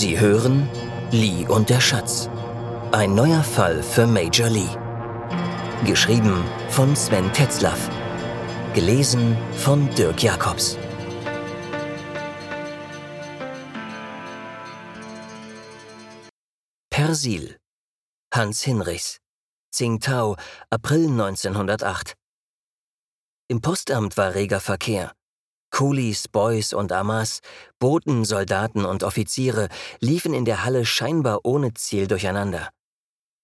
Sie hören Lee und der Schatz. Ein neuer Fall für Major Lee. Geschrieben von Sven Tetzlaff. Gelesen von Dirk Jacobs. Persil. Hans Hinrichs. Tsingtao, April 1908. Im Postamt war reger Verkehr. Coolies, Boys und Amas, Boten, Soldaten und Offiziere liefen in der Halle scheinbar ohne Ziel durcheinander.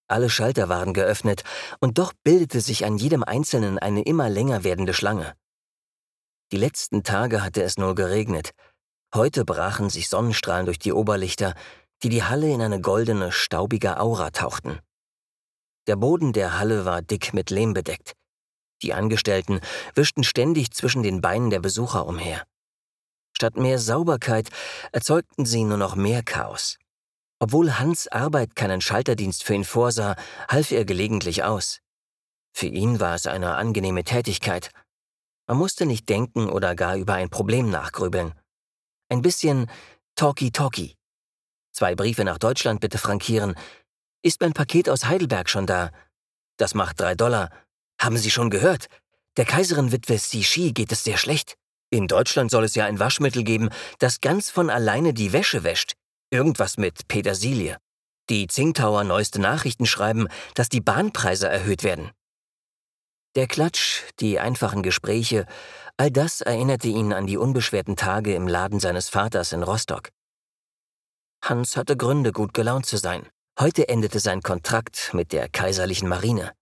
Alle Schalter waren geöffnet, und doch bildete sich an jedem einzelnen eine immer länger werdende Schlange. Die letzten Tage hatte es nur geregnet. Heute brachen sich Sonnenstrahlen durch die Oberlichter, die die Halle in eine goldene, staubige Aura tauchten. Der Boden der Halle war dick mit Lehm bedeckt. Die Angestellten wischten ständig zwischen den Beinen der Besucher umher. Statt mehr Sauberkeit erzeugten sie nur noch mehr Chaos. Obwohl Hans Arbeit keinen Schalterdienst für ihn vorsah, half er gelegentlich aus. Für ihn war es eine angenehme Tätigkeit. Man musste nicht denken oder gar über ein Problem nachgrübeln. Ein bisschen Talkie-Talkie. Zwei Briefe nach Deutschland bitte frankieren. Ist mein Paket aus Heidelberg schon da? Das macht drei Dollar. Haben Sie schon gehört? Der Kaiserin-Witwe Xi geht es sehr schlecht. In Deutschland soll es ja ein Waschmittel geben, das ganz von alleine die Wäsche wäscht. Irgendwas mit Petersilie. Die Tsingtauer neueste Nachrichten schreiben, dass die Bahnpreise erhöht werden. Der Klatsch, die einfachen Gespräche, all das erinnerte ihn an die unbeschwerten Tage im Laden seines Vaters in Rostock. Hans hatte Gründe, gut gelaunt zu sein. Heute endete sein Kontrakt mit der kaiserlichen Marine.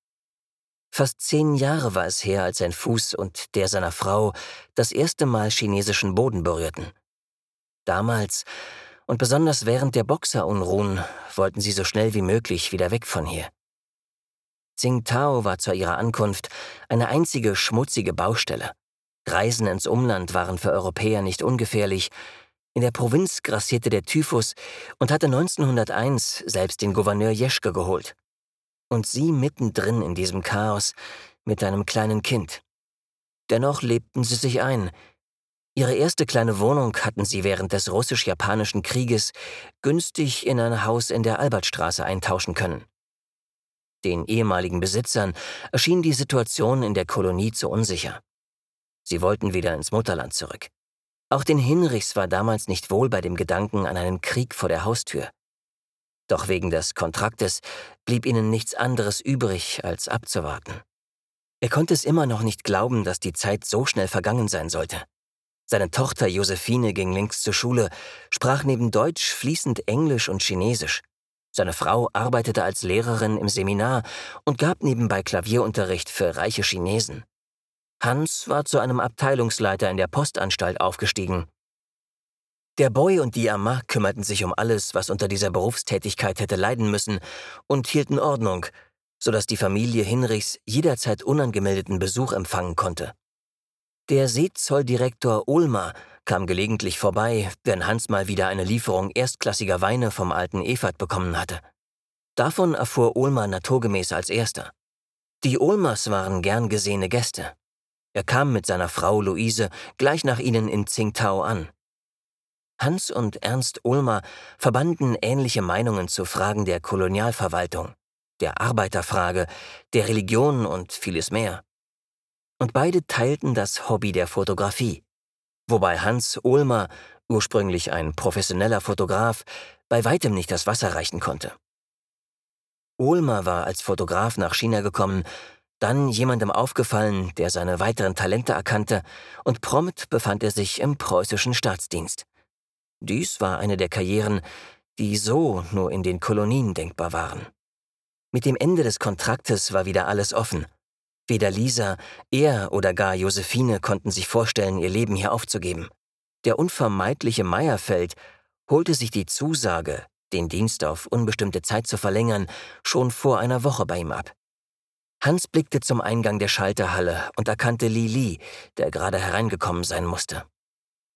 Fast zehn Jahre war es her, als sein Fuß und der seiner Frau das erste Mal chinesischen Boden berührten. Damals und besonders während der Boxerunruhen wollten sie so schnell wie möglich wieder weg von hier. Tsingtao war zu ihrer Ankunft eine einzige schmutzige Baustelle. Reisen ins Umland waren für Europäer nicht ungefährlich. In der Provinz grassierte der Typhus und hatte 1901 selbst den Gouverneur Jeschke geholt und sie mittendrin in diesem Chaos mit einem kleinen Kind. Dennoch lebten sie sich ein. Ihre erste kleine Wohnung hatten sie während des russisch-japanischen Krieges günstig in ein Haus in der Albertstraße eintauschen können. Den ehemaligen Besitzern erschien die Situation in der Kolonie zu unsicher. Sie wollten wieder ins Mutterland zurück. Auch den Hinrichs war damals nicht wohl bei dem Gedanken an einen Krieg vor der Haustür. Doch wegen des Kontraktes blieb ihnen nichts anderes übrig, als abzuwarten. Er konnte es immer noch nicht glauben, dass die Zeit so schnell vergangen sein sollte. Seine Tochter Josephine ging links zur Schule, sprach neben Deutsch fließend Englisch und Chinesisch. Seine Frau arbeitete als Lehrerin im Seminar und gab nebenbei Klavierunterricht für reiche Chinesen. Hans war zu einem Abteilungsleiter in der Postanstalt aufgestiegen der Boy und die Amma kümmerten sich um alles, was unter dieser Berufstätigkeit hätte leiden müssen, und hielten Ordnung, sodass die Familie Hinrichs jederzeit unangemeldeten Besuch empfangen konnte. Der Seezolldirektor Ulmer kam gelegentlich vorbei, wenn Hans mal wieder eine Lieferung erstklassiger Weine vom alten Evert bekommen hatte. Davon erfuhr Ulmer naturgemäß als erster. Die Ulmers waren gern gesehene Gäste. Er kam mit seiner Frau Luise gleich nach ihnen in Tsingtao an. Hans und Ernst Ulmer verbanden ähnliche Meinungen zu Fragen der Kolonialverwaltung, der Arbeiterfrage, der Religion und vieles mehr. Und beide teilten das Hobby der Fotografie, wobei Hans Ulmer, ursprünglich ein professioneller Fotograf, bei weitem nicht das Wasser reichen konnte. Ulmer war als Fotograf nach China gekommen, dann jemandem aufgefallen, der seine weiteren Talente erkannte, und prompt befand er sich im preußischen Staatsdienst. Dies war eine der Karrieren, die so nur in den Kolonien denkbar waren. Mit dem Ende des Kontraktes war wieder alles offen. Weder Lisa, er oder gar Josephine konnten sich vorstellen, ihr Leben hier aufzugeben. Der unvermeidliche Meierfeld holte sich die Zusage, den Dienst auf unbestimmte Zeit zu verlängern, schon vor einer Woche bei ihm ab. Hans blickte zum Eingang der Schalterhalle und erkannte Lili, der gerade hereingekommen sein musste.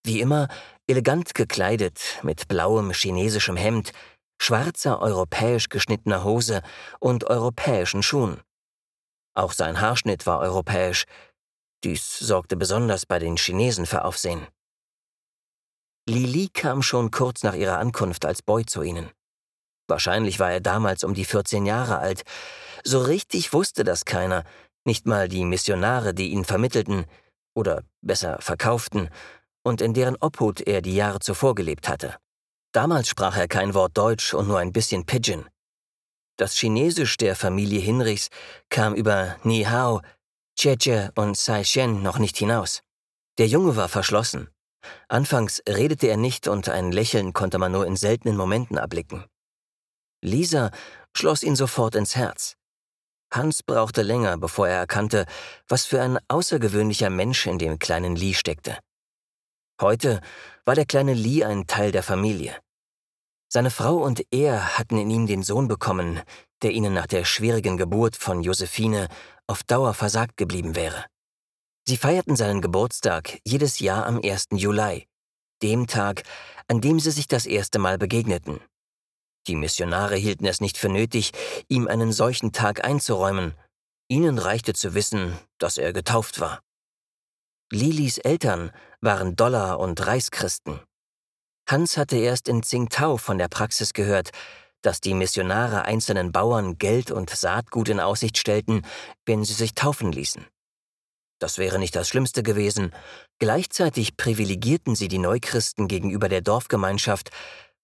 Wie immer elegant gekleidet mit blauem chinesischem Hemd, schwarzer europäisch geschnittener Hose und europäischen Schuhen. Auch sein Haarschnitt war europäisch. Dies sorgte besonders bei den Chinesen für Aufsehen. Lili kam schon kurz nach ihrer Ankunft als Boy zu ihnen. Wahrscheinlich war er damals um die 14 Jahre alt. So richtig wusste das keiner, nicht mal die Missionare, die ihn vermittelten, oder besser verkauften, und in deren Obhut er die Jahre zuvor gelebt hatte. Damals sprach er kein Wort Deutsch und nur ein bisschen Pidgin. Das Chinesisch der Familie Hinrichs kam über Ni Hao, Cheche und Sai Shen noch nicht hinaus. Der Junge war verschlossen. Anfangs redete er nicht und ein Lächeln konnte man nur in seltenen Momenten erblicken. Lisa schloss ihn sofort ins Herz. Hans brauchte länger, bevor er erkannte, was für ein außergewöhnlicher Mensch in dem kleinen Lee steckte. Heute war der kleine Lee ein Teil der Familie. Seine Frau und er hatten in ihm den Sohn bekommen, der ihnen nach der schwierigen Geburt von Josephine auf Dauer versagt geblieben wäre. Sie feierten seinen Geburtstag jedes Jahr am 1. Juli, dem Tag, an dem sie sich das erste Mal begegneten. Die Missionare hielten es nicht für nötig, ihm einen solchen Tag einzuräumen. Ihnen reichte zu wissen, dass er getauft war. Lilis Eltern waren Dollar- und Reichschristen. Hans hatte erst in Tsingtao von der Praxis gehört, dass die Missionare einzelnen Bauern Geld und Saatgut in Aussicht stellten, wenn sie sich taufen ließen. Das wäre nicht das Schlimmste gewesen. Gleichzeitig privilegierten sie die Neuchristen gegenüber der Dorfgemeinschaft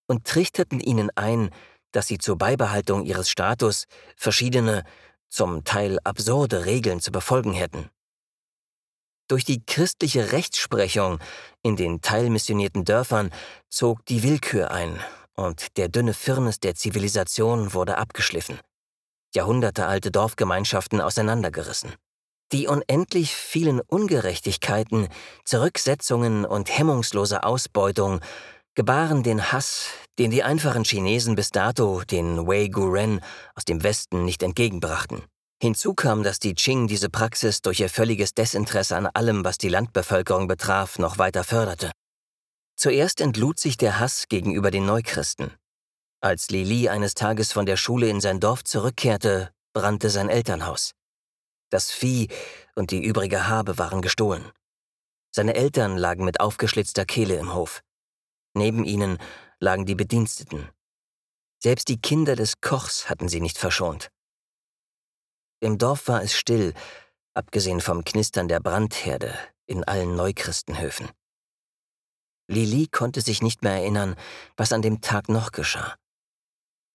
und trichterten ihnen ein, dass sie zur Beibehaltung ihres Status verschiedene, zum Teil absurde Regeln zu befolgen hätten. Durch die christliche Rechtsprechung in den teilmissionierten Dörfern zog die Willkür ein und der dünne Firnis der Zivilisation wurde abgeschliffen. Jahrhundertealte Dorfgemeinschaften auseinandergerissen. Die unendlich vielen Ungerechtigkeiten, Zurücksetzungen und hemmungslose Ausbeutung gebaren den Hass, den die einfachen Chinesen bis dato den Wei Guren aus dem Westen nicht entgegenbrachten. Hinzu kam, dass die Qing diese Praxis durch ihr völliges Desinteresse an allem, was die Landbevölkerung betraf, noch weiter förderte. Zuerst entlud sich der Hass gegenüber den Neuchristen. Als Lili eines Tages von der Schule in sein Dorf zurückkehrte, brannte sein Elternhaus. Das Vieh und die übrige Habe waren gestohlen. Seine Eltern lagen mit aufgeschlitzter Kehle im Hof. Neben ihnen lagen die Bediensteten. Selbst die Kinder des Kochs hatten sie nicht verschont. Im Dorf war es still, abgesehen vom Knistern der Brandherde in allen Neukristenhöfen. Lili konnte sich nicht mehr erinnern, was an dem Tag noch geschah.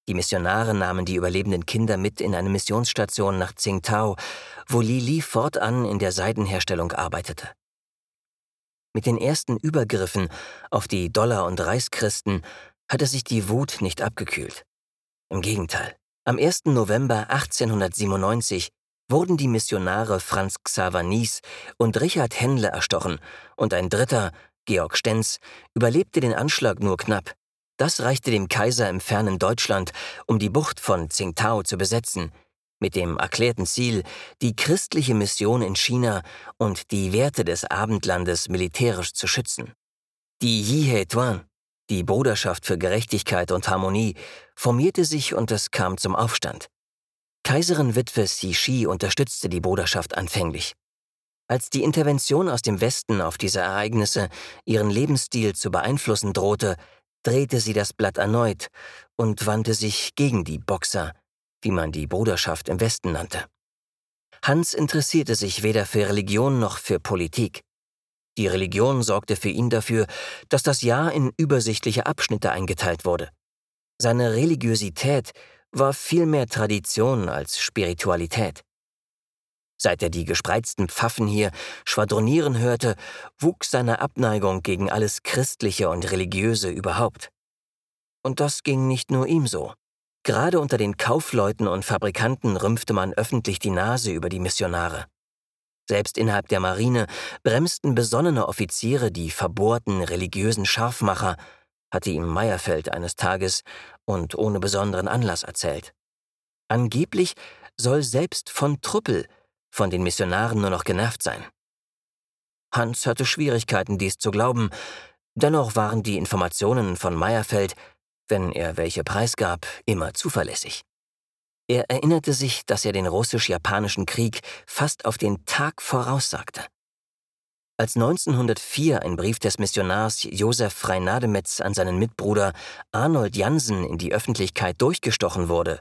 Die Missionare nahmen die überlebenden Kinder mit in eine Missionsstation nach Tsingtao, wo Lili fortan in der Seidenherstellung arbeitete. Mit den ersten Übergriffen auf die Dollar- und Reichschristen hatte sich die Wut nicht abgekühlt. Im Gegenteil. Am 1. November 1897 wurden die Missionare Franz Xaver Nies und Richard Händle erstochen und ein dritter, Georg Stenz, überlebte den Anschlag nur knapp. Das reichte dem Kaiser im fernen Deutschland, um die Bucht von Tsingtao zu besetzen, mit dem erklärten Ziel, die christliche Mission in China und die Werte des Abendlandes militärisch zu schützen. Die Yihe Tuan, die Bruderschaft für Gerechtigkeit und Harmonie, formierte sich und es kam zum Aufstand. Kaiserin Witwe Xi unterstützte die Bruderschaft anfänglich. Als die Intervention aus dem Westen auf diese Ereignisse ihren Lebensstil zu beeinflussen drohte, drehte sie das Blatt erneut und wandte sich gegen die Boxer, wie man die Bruderschaft im Westen nannte. Hans interessierte sich weder für Religion noch für Politik. Die Religion sorgte für ihn dafür, dass das Jahr in übersichtliche Abschnitte eingeteilt wurde. Seine Religiosität war viel mehr Tradition als Spiritualität. Seit er die gespreizten Pfaffen hier schwadronieren hörte, wuchs seine Abneigung gegen alles Christliche und Religiöse überhaupt. Und das ging nicht nur ihm so. Gerade unter den Kaufleuten und Fabrikanten rümpfte man öffentlich die Nase über die Missionare. Selbst innerhalb der Marine bremsten besonnene Offiziere die verbohrten religiösen Scharfmacher, hatte ihm Meyerfeld eines Tages und ohne besonderen Anlass erzählt. Angeblich soll selbst von Truppel von den Missionaren nur noch genervt sein. Hans hatte Schwierigkeiten, dies zu glauben, dennoch waren die Informationen von Meyerfeld, wenn er welche preisgab, immer zuverlässig. Er erinnerte sich, dass er den russisch-japanischen Krieg fast auf den Tag voraussagte. Als 1904 ein Brief des Missionars Josef Freinademetz an seinen Mitbruder Arnold Jansen in die Öffentlichkeit durchgestochen wurde,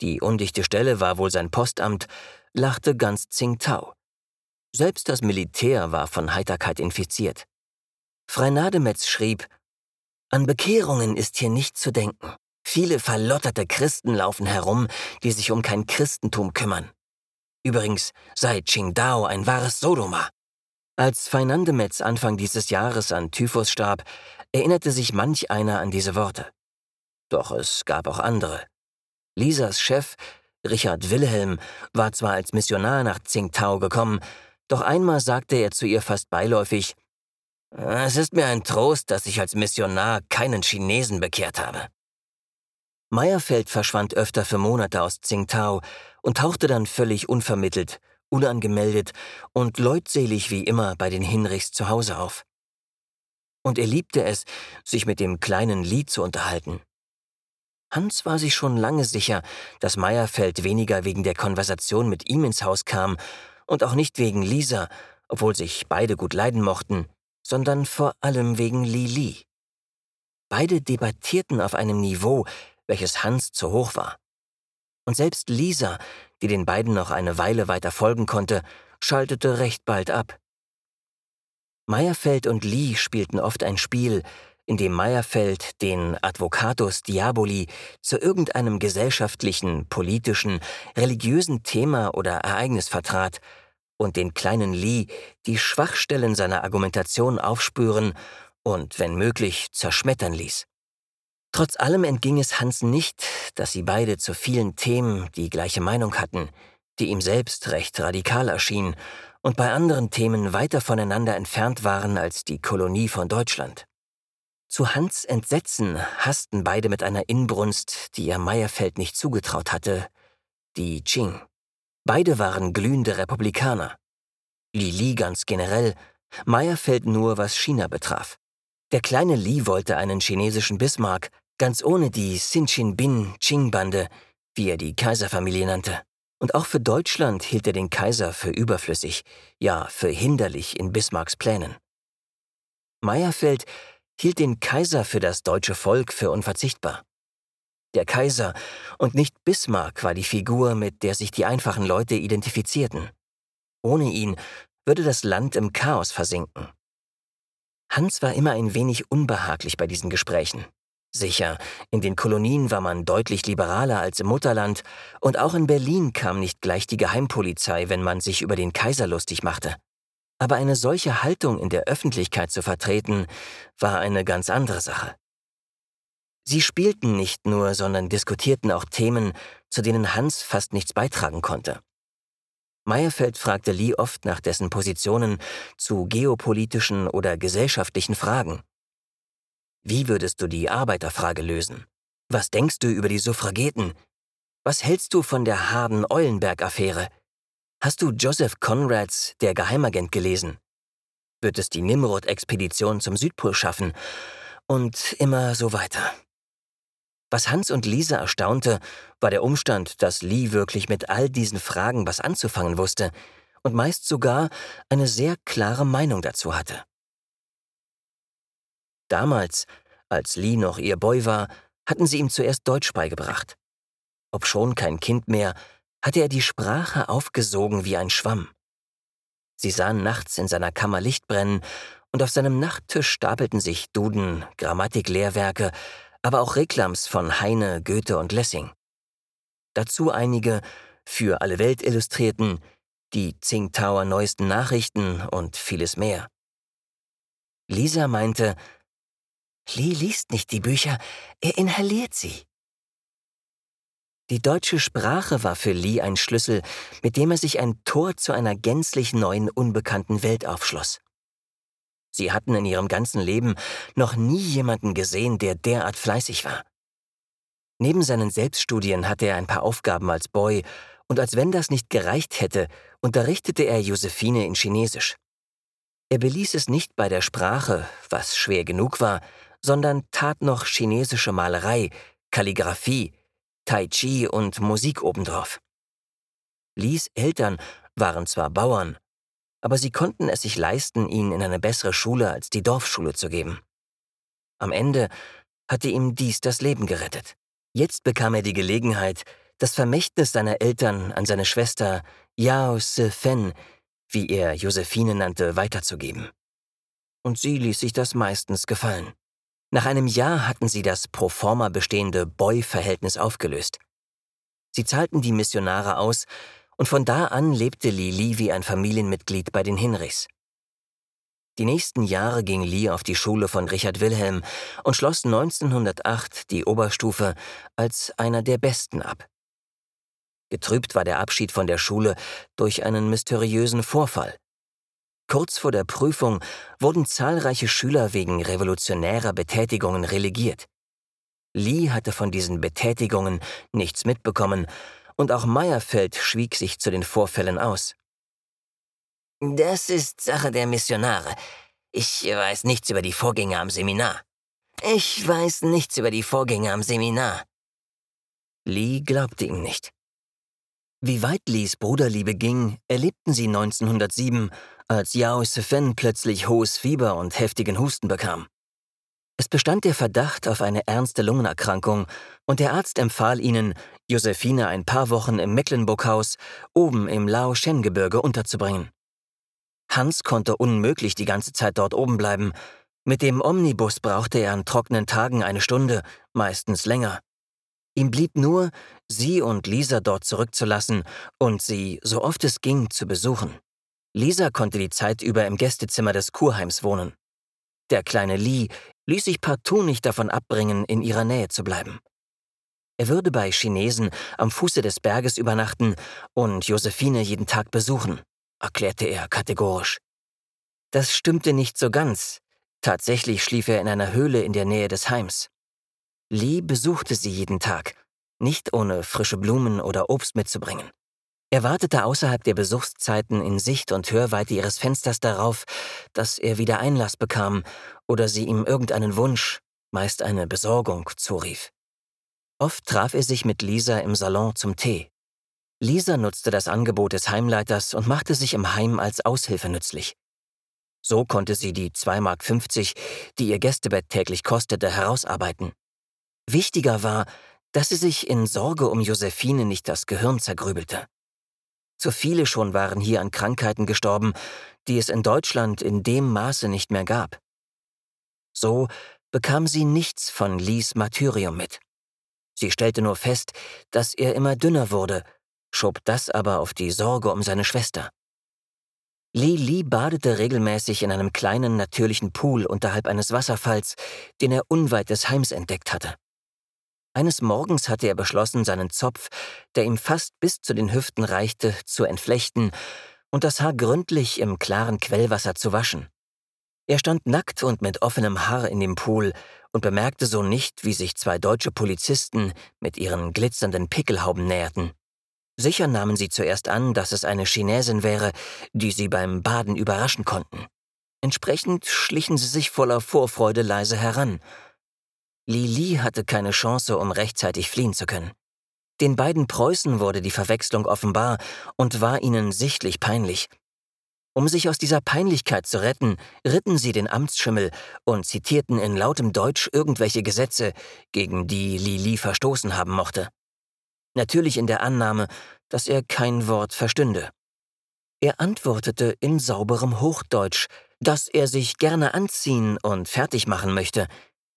die undichte Stelle war wohl sein Postamt, lachte ganz Tsingtao. Selbst das Militär war von Heiterkeit infiziert. Freinademetz schrieb, An Bekehrungen ist hier nicht zu denken. Viele verlotterte Christen laufen herum, die sich um kein Christentum kümmern. Übrigens sei Qingdao ein wahres Sodoma. Als Feinandemetz Anfang dieses Jahres an Typhus starb, erinnerte sich manch einer an diese Worte. Doch es gab auch andere. Lisas Chef, Richard Wilhelm, war zwar als Missionar nach Tsingtao gekommen, doch einmal sagte er zu ihr fast beiläufig, es ist mir ein Trost, dass ich als Missionar keinen Chinesen bekehrt habe. Meyerfeld verschwand öfter für Monate aus Tsingtao und tauchte dann völlig unvermittelt unangemeldet und leutselig wie immer bei den Hinrichs zu Hause auf. Und er liebte es, sich mit dem kleinen Lied zu unterhalten. Hans war sich schon lange sicher, dass Meyerfeld weniger wegen der Konversation mit ihm ins Haus kam und auch nicht wegen Lisa, obwohl sich beide gut leiden mochten, sondern vor allem wegen Lili. Beide debattierten auf einem Niveau, welches Hans zu hoch war. Und selbst Lisa, die den beiden noch eine Weile weiter folgen konnte, schaltete recht bald ab. Meyerfeld und Lee spielten oft ein Spiel, in dem Meyerfeld den Advocatus Diaboli zu irgendeinem gesellschaftlichen, politischen, religiösen Thema oder Ereignis vertrat und den kleinen Lee die Schwachstellen seiner Argumentation aufspüren und, wenn möglich, zerschmettern ließ. Trotz allem entging es Hans nicht, dass sie beide zu vielen Themen die gleiche Meinung hatten, die ihm selbst recht radikal erschien und bei anderen Themen weiter voneinander entfernt waren als die Kolonie von Deutschland. Zu Hans Entsetzen hassten beide mit einer Inbrunst, die ihr Meyerfeld nicht zugetraut hatte, die Qing. Beide waren glühende Republikaner. Li ganz generell, Meyerfeld nur, was China betraf. Der kleine Li wollte einen chinesischen Bismarck, Ganz ohne die Xin-Chin-Bin-Qing-Bande, wie er die Kaiserfamilie nannte. Und auch für Deutschland hielt er den Kaiser für überflüssig, ja für hinderlich in Bismarcks Plänen. Meyerfeld hielt den Kaiser für das deutsche Volk für unverzichtbar. Der Kaiser und nicht Bismarck war die Figur, mit der sich die einfachen Leute identifizierten. Ohne ihn würde das Land im Chaos versinken. Hans war immer ein wenig unbehaglich bei diesen Gesprächen. Sicher, in den Kolonien war man deutlich liberaler als im Mutterland, und auch in Berlin kam nicht gleich die Geheimpolizei, wenn man sich über den Kaiser lustig machte. Aber eine solche Haltung in der Öffentlichkeit zu vertreten, war eine ganz andere Sache. Sie spielten nicht nur, sondern diskutierten auch Themen, zu denen Hans fast nichts beitragen konnte. Meyerfeld fragte Lee oft nach dessen Positionen zu geopolitischen oder gesellschaftlichen Fragen. Wie würdest du die Arbeiterfrage lösen? Was denkst du über die Suffrageten? Was hältst du von der Harden-Eulenberg-Affäre? Hast du Joseph Conrads Der Geheimagent gelesen? Wird es die Nimrod-Expedition zum Südpol schaffen? Und immer so weiter. Was Hans und Lisa erstaunte, war der Umstand, dass Lee wirklich mit all diesen Fragen was anzufangen wusste und meist sogar eine sehr klare Meinung dazu hatte. Damals, als Lee noch ihr Boy war, hatten sie ihm zuerst Deutsch beigebracht. Obschon kein Kind mehr, hatte er die Sprache aufgesogen wie ein Schwamm. Sie sahen nachts in seiner Kammer Licht brennen, und auf seinem Nachttisch stapelten sich Duden, Grammatiklehrwerke, aber auch Reklams von Heine, Goethe und Lessing. Dazu einige, für alle Welt illustrierten, die Tsingtauer neuesten Nachrichten und vieles mehr. Lisa meinte, Lee liest nicht die Bücher, er inhaliert sie. Die deutsche Sprache war für Lee ein Schlüssel, mit dem er sich ein Tor zu einer gänzlich neuen, unbekannten Welt aufschloss. Sie hatten in ihrem ganzen Leben noch nie jemanden gesehen, der derart fleißig war. Neben seinen Selbststudien hatte er ein paar Aufgaben als Boy, und als wenn das nicht gereicht hätte, unterrichtete er Josephine in Chinesisch. Er beließ es nicht bei der Sprache, was schwer genug war, sondern tat noch chinesische Malerei, Kalligraphie, Tai Chi und Musik obendrauf. Lies Eltern waren zwar Bauern, aber sie konnten es sich leisten, ihn in eine bessere Schule als die Dorfschule zu geben. Am Ende hatte ihm dies das Leben gerettet. Jetzt bekam er die Gelegenheit, das Vermächtnis seiner Eltern an seine Schwester Yao Se Fen, wie er Josephine nannte, weiterzugeben. Und sie ließ sich das meistens gefallen. Nach einem Jahr hatten sie das pro forma bestehende Boy-Verhältnis aufgelöst. Sie zahlten die Missionare aus, und von da an lebte Lili wie ein Familienmitglied bei den Hinrichs. Die nächsten Jahre ging Lee auf die Schule von Richard Wilhelm und schloss 1908 die Oberstufe als einer der Besten ab. Getrübt war der Abschied von der Schule durch einen mysteriösen Vorfall. Kurz vor der Prüfung wurden zahlreiche Schüler wegen revolutionärer Betätigungen relegiert. Lee hatte von diesen Betätigungen nichts mitbekommen, und auch Meyerfeld schwieg sich zu den Vorfällen aus. Das ist Sache der Missionare. Ich weiß nichts über die Vorgänge am Seminar. Ich weiß nichts über die Vorgänge am Seminar. Lee glaubte ihm nicht. Wie weit Lees Bruderliebe ging, erlebten sie 1907, als Yao Sefen plötzlich hohes Fieber und heftigen Husten bekam. Es bestand der Verdacht auf eine ernste Lungenerkrankung und der Arzt empfahl ihnen, Josephine ein paar Wochen im Mecklenburghaus oben im Lao-Shen-Gebirge unterzubringen. Hans konnte unmöglich die ganze Zeit dort oben bleiben. Mit dem Omnibus brauchte er an trockenen Tagen eine Stunde, meistens länger. Ihm blieb nur, sie und Lisa dort zurückzulassen und sie, so oft es ging, zu besuchen. Lisa konnte die Zeit über im Gästezimmer des Kurheims wohnen. Der kleine Lee ließ sich partout nicht davon abbringen, in ihrer Nähe zu bleiben. Er würde bei Chinesen am Fuße des Berges übernachten und Josephine jeden Tag besuchen erklärte er kategorisch. Das stimmte nicht so ganz. Tatsächlich schlief er in einer Höhle in der Nähe des Heims. Lee besuchte sie jeden Tag, nicht ohne frische Blumen oder Obst mitzubringen. Er wartete außerhalb der Besuchszeiten in Sicht und Hörweite ihres Fensters darauf, dass er wieder Einlass bekam oder sie ihm irgendeinen Wunsch, meist eine Besorgung, zurief. Oft traf er sich mit Lisa im Salon zum Tee. Lisa nutzte das Angebot des Heimleiters und machte sich im Heim als Aushilfe nützlich. So konnte sie die 2,50 Mark, die ihr Gästebett täglich kostete, herausarbeiten. Wichtiger war, dass sie sich in Sorge um Josephine nicht das Gehirn zergrübelte. Zu viele schon waren hier an Krankheiten gestorben, die es in Deutschland in dem Maße nicht mehr gab. So bekam sie nichts von Lies Martyrium mit. Sie stellte nur fest, dass er immer dünner wurde schob das aber auf die Sorge um seine Schwester. Li Li badete regelmäßig in einem kleinen natürlichen Pool unterhalb eines Wasserfalls, den er unweit des Heims entdeckt hatte. Eines Morgens hatte er beschlossen, seinen Zopf, der ihm fast bis zu den Hüften reichte, zu entflechten und das Haar gründlich im klaren Quellwasser zu waschen. Er stand nackt und mit offenem Haar in dem Pool und bemerkte so nicht, wie sich zwei deutsche Polizisten mit ihren glitzernden Pickelhauben näherten. Sicher nahmen sie zuerst an, dass es eine Chinesin wäre, die sie beim Baden überraschen konnten. Entsprechend schlichen sie sich voller Vorfreude leise heran. Li Li hatte keine Chance, um rechtzeitig fliehen zu können. Den beiden Preußen wurde die Verwechslung offenbar und war ihnen sichtlich peinlich. Um sich aus dieser Peinlichkeit zu retten, ritten sie den Amtsschimmel und zitierten in lautem Deutsch irgendwelche Gesetze, gegen die Li Li verstoßen haben mochte natürlich in der Annahme, dass er kein Wort verstünde. Er antwortete in sauberem Hochdeutsch, dass er sich gerne anziehen und fertig machen möchte,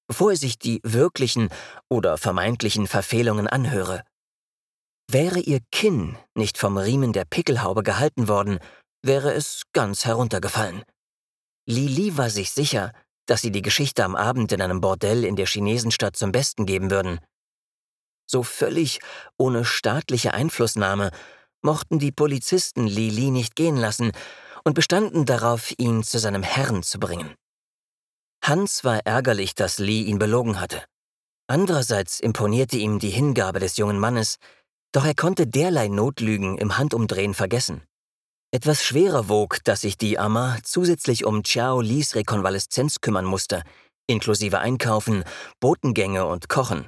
bevor er sich die wirklichen oder vermeintlichen Verfehlungen anhöre. Wäre ihr Kinn nicht vom Riemen der Pickelhaube gehalten worden, wäre es ganz heruntergefallen. Lili war sich sicher, dass sie die Geschichte am Abend in einem Bordell in der Chinesenstadt zum Besten geben würden. So völlig ohne staatliche Einflussnahme mochten die Polizisten Lili nicht gehen lassen und bestanden darauf, ihn zu seinem Herrn zu bringen. Hans war ärgerlich, dass Lee ihn belogen hatte. Andererseits imponierte ihm die Hingabe des jungen Mannes, doch er konnte derlei Notlügen im Handumdrehen vergessen. Etwas schwerer wog, dass sich die Ama zusätzlich um Chiao Lis Rekonvaleszenz kümmern musste, inklusive Einkaufen, Botengänge und Kochen.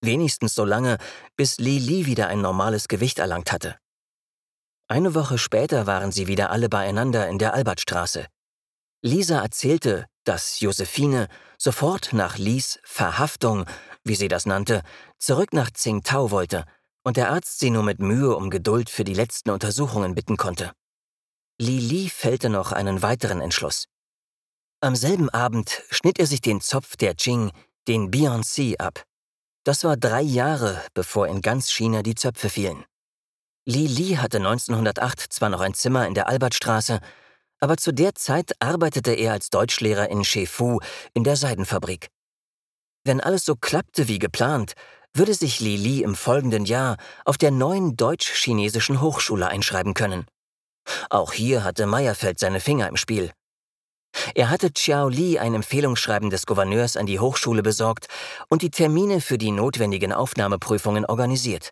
Wenigstens so lange, bis Li Li wieder ein normales Gewicht erlangt hatte. Eine Woche später waren sie wieder alle beieinander in der Albertstraße. Lisa erzählte, dass Josephine sofort nach Lies Verhaftung, wie sie das nannte, zurück nach Tsingtao wollte und der Arzt sie nur mit Mühe um Geduld für die letzten Untersuchungen bitten konnte. Li Li fällte noch einen weiteren Entschluss. Am selben Abend schnitt er sich den Zopf der Jing, den Beyoncé, ab. Das war drei Jahre, bevor in ganz China die Zöpfe fielen. Li Li hatte 1908 zwar noch ein Zimmer in der Albertstraße, aber zu der Zeit arbeitete er als Deutschlehrer in Shefu in der Seidenfabrik. Wenn alles so klappte wie geplant, würde sich Li Li im folgenden Jahr auf der neuen deutsch-chinesischen Hochschule einschreiben können. Auch hier hatte Meyerfeld seine Finger im Spiel. Er hatte Xiao Li ein Empfehlungsschreiben des Gouverneurs an die Hochschule besorgt und die Termine für die notwendigen Aufnahmeprüfungen organisiert.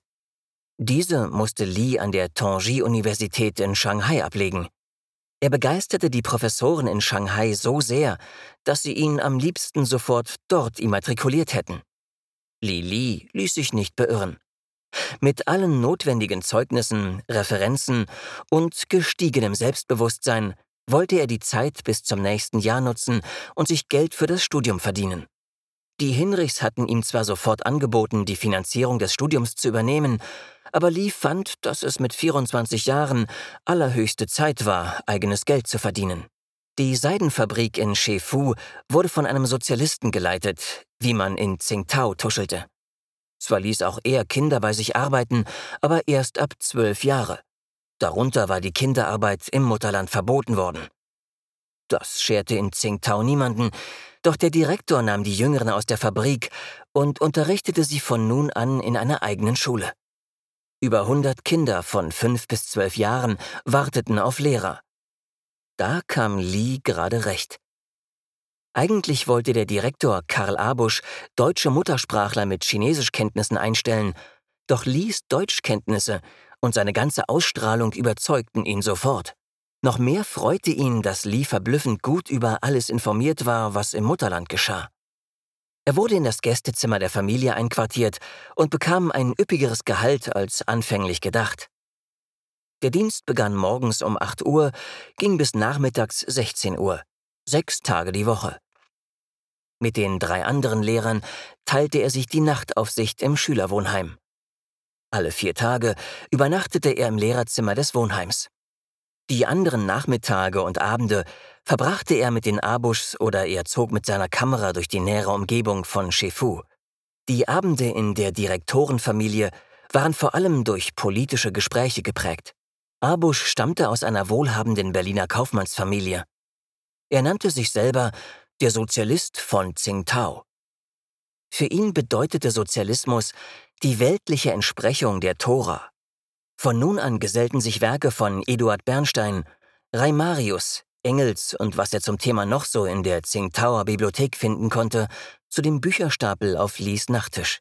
Diese musste Li an der Tongji-Universität in Shanghai ablegen. Er begeisterte die Professoren in Shanghai so sehr, dass sie ihn am liebsten sofort dort immatrikuliert hätten. Li Li ließ sich nicht beirren. Mit allen notwendigen Zeugnissen, Referenzen und gestiegenem Selbstbewusstsein wollte er die Zeit bis zum nächsten Jahr nutzen und sich Geld für das Studium verdienen. Die Hinrichs hatten ihm zwar sofort angeboten, die Finanzierung des Studiums zu übernehmen, aber Lee fand, dass es mit 24 Jahren allerhöchste Zeit war, eigenes Geld zu verdienen. Die Seidenfabrik in Shefu wurde von einem Sozialisten geleitet, wie man in Tsingtao tuschelte. Zwar ließ auch er Kinder bei sich arbeiten, aber erst ab zwölf Jahre. Darunter war die Kinderarbeit im Mutterland verboten worden. Das scherte in Tsingtao niemanden, doch der Direktor nahm die Jüngeren aus der Fabrik und unterrichtete sie von nun an in einer eigenen Schule. Über 100 Kinder von fünf bis zwölf Jahren warteten auf Lehrer. Da kam Lee gerade recht. Eigentlich wollte der Direktor Karl Abusch deutsche Muttersprachler mit Chinesischkenntnissen einstellen, doch Lees Deutschkenntnisse und seine ganze Ausstrahlung überzeugten ihn sofort. Noch mehr freute ihn, dass Lee verblüffend gut über alles informiert war, was im Mutterland geschah. Er wurde in das Gästezimmer der Familie einquartiert und bekam ein üppigeres Gehalt als anfänglich gedacht. Der Dienst begann morgens um 8 Uhr, ging bis nachmittags 16 Uhr, sechs Tage die Woche. Mit den drei anderen Lehrern teilte er sich die Nachtaufsicht im Schülerwohnheim. Alle vier Tage übernachtete er im Lehrerzimmer des Wohnheims. Die anderen Nachmittage und Abende verbrachte er mit den Abuschs oder er zog mit seiner Kamera durch die nähere Umgebung von Shefu. Die Abende in der Direktorenfamilie waren vor allem durch politische Gespräche geprägt. Abusch stammte aus einer wohlhabenden Berliner Kaufmannsfamilie. Er nannte sich selber der Sozialist von Tsingtao. Für ihn bedeutete Sozialismus die weltliche Entsprechung der Tora. Von nun an gesellten sich Werke von Eduard Bernstein, Reimarius, Engels und was er zum Thema noch so in der Tsingtaoer Bibliothek finden konnte, zu dem Bücherstapel auf Lies Nachttisch.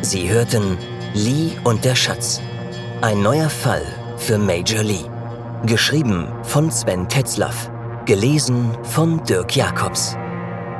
Sie hörten Lee und der Schatz. Ein neuer Fall für Major Lee. Geschrieben von Sven Tetzlaff. Gelesen von Dirk Jacobs.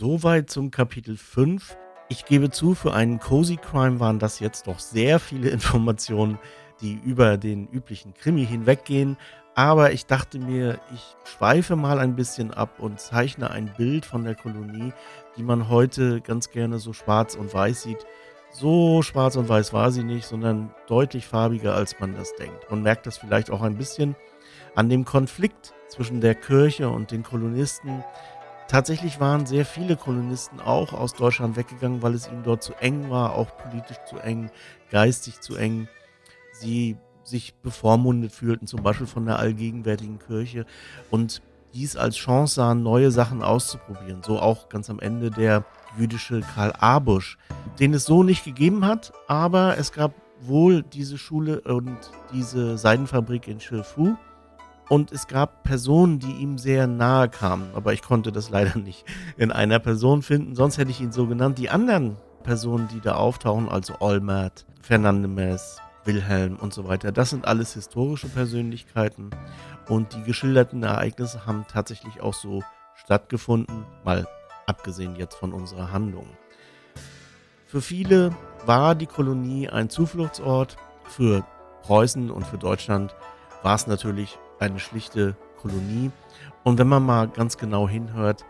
Soweit zum Kapitel 5. Ich gebe zu, für einen Cozy Crime waren das jetzt doch sehr viele Informationen, die über den üblichen Krimi hinweggehen. Aber ich dachte mir, ich schweife mal ein bisschen ab und zeichne ein Bild von der Kolonie, die man heute ganz gerne so schwarz und weiß sieht. So schwarz und weiß war sie nicht, sondern deutlich farbiger, als man das denkt. Man merkt das vielleicht auch ein bisschen an dem Konflikt zwischen der Kirche und den Kolonisten, Tatsächlich waren sehr viele Kolonisten auch aus Deutschland weggegangen, weil es ihnen dort zu eng war, auch politisch zu eng, geistig zu eng. Sie sich bevormundet fühlten, zum Beispiel von der allgegenwärtigen Kirche. Und dies als Chance sahen, neue Sachen auszuprobieren. So auch ganz am Ende der jüdische Karl Abusch, den es so nicht gegeben hat, aber es gab wohl diese Schule und diese Seidenfabrik in Chilfu. Und es gab Personen, die ihm sehr nahe kamen, aber ich konnte das leider nicht in einer Person finden, sonst hätte ich ihn so genannt. Die anderen Personen, die da auftauchen, also Olmert, Fernandes, Wilhelm und so weiter, das sind alles historische Persönlichkeiten und die geschilderten Ereignisse haben tatsächlich auch so stattgefunden, mal abgesehen jetzt von unserer Handlung. Für viele war die Kolonie ein Zufluchtsort, für Preußen und für Deutschland war es natürlich eine schlichte Kolonie. Und wenn man mal ganz genau hinhört,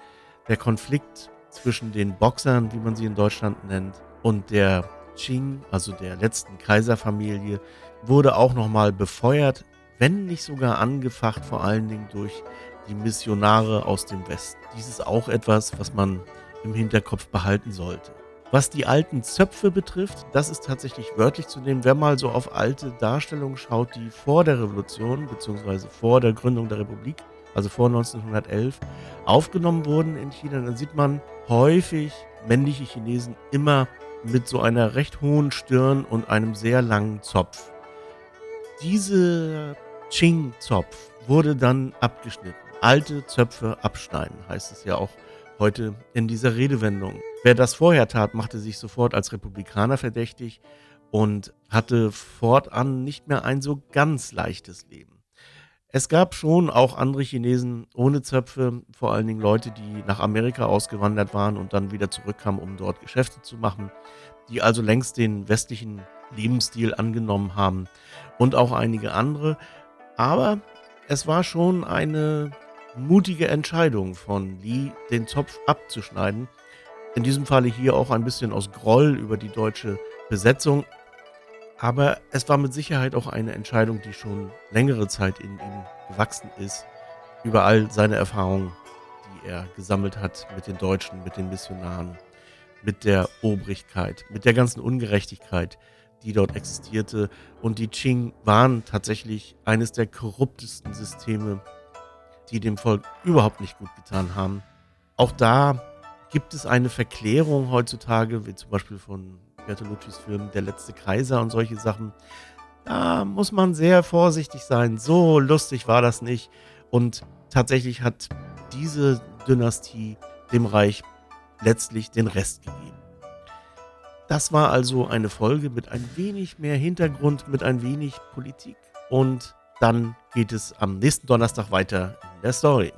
der Konflikt zwischen den Boxern, wie man sie in Deutschland nennt, und der Qing, also der letzten Kaiserfamilie, wurde auch nochmal befeuert, wenn nicht sogar angefacht, vor allen Dingen durch die Missionare aus dem Westen. Dies ist auch etwas, was man im Hinterkopf behalten sollte. Was die alten Zöpfe betrifft, das ist tatsächlich wörtlich zu nehmen. Wer mal so auf alte Darstellungen schaut, die vor der Revolution bzw. vor der Gründung der Republik, also vor 1911, aufgenommen wurden in China, dann sieht man häufig männliche Chinesen immer mit so einer recht hohen Stirn und einem sehr langen Zopf. Dieser Qing-Zopf wurde dann abgeschnitten. Alte Zöpfe abschneiden, heißt es ja auch heute in dieser Redewendung. Wer das vorher tat, machte sich sofort als Republikaner verdächtig und hatte fortan nicht mehr ein so ganz leichtes Leben. Es gab schon auch andere Chinesen ohne Zöpfe, vor allen Dingen Leute, die nach Amerika ausgewandert waren und dann wieder zurückkamen, um dort Geschäfte zu machen, die also längst den westlichen Lebensstil angenommen haben und auch einige andere. Aber es war schon eine mutige Entscheidung von Lee, den Zopf abzuschneiden. In diesem Falle hier auch ein bisschen aus Groll über die deutsche Besetzung, aber es war mit Sicherheit auch eine Entscheidung, die schon längere Zeit in ihm gewachsen ist, über all seine Erfahrungen, die er gesammelt hat mit den Deutschen, mit den Missionaren, mit der Obrigkeit, mit der ganzen Ungerechtigkeit, die dort existierte. Und die Qing waren tatsächlich eines der korruptesten Systeme, die dem Volk überhaupt nicht gut getan haben. Auch da gibt es eine Verklärung heutzutage, wie zum Beispiel von Bertoluccis Film Der letzte Kaiser und solche Sachen. Da muss man sehr vorsichtig sein. So lustig war das nicht. Und tatsächlich hat diese Dynastie dem Reich letztlich den Rest gegeben. Das war also eine Folge mit ein wenig mehr Hintergrund, mit ein wenig Politik. Und dann geht es am nächsten Donnerstag weiter in der Story.